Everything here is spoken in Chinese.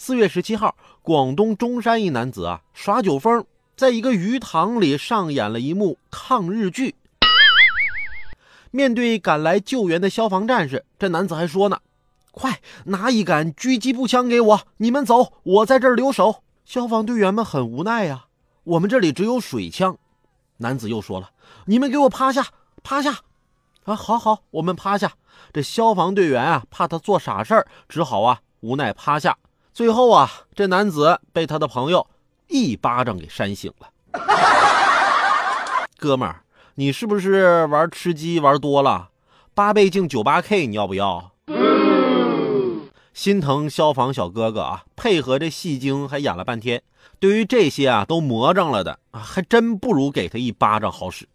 四月十七号，广东中山一男子啊耍酒疯，在一个鱼塘里上演了一幕抗日剧。面对赶来救援的消防战士，这男子还说呢：“快拿一杆狙击步枪给我，你们走，我在这儿留守。”消防队员们很无奈呀，我们这里只有水枪。男子又说了：“你们给我趴下，趴下。”啊，好好，我们趴下。这消防队员啊，怕他做傻事儿，只好啊无奈趴下。最后啊，这男子被他的朋友一巴掌给扇醒了。哥们儿。你是不是玩吃鸡玩多了？八倍镜九八 K 你要不要？心疼消防小哥哥啊，配合这戏精还演了半天。对于这些啊都魔怔了的啊，还真不如给他一巴掌好使。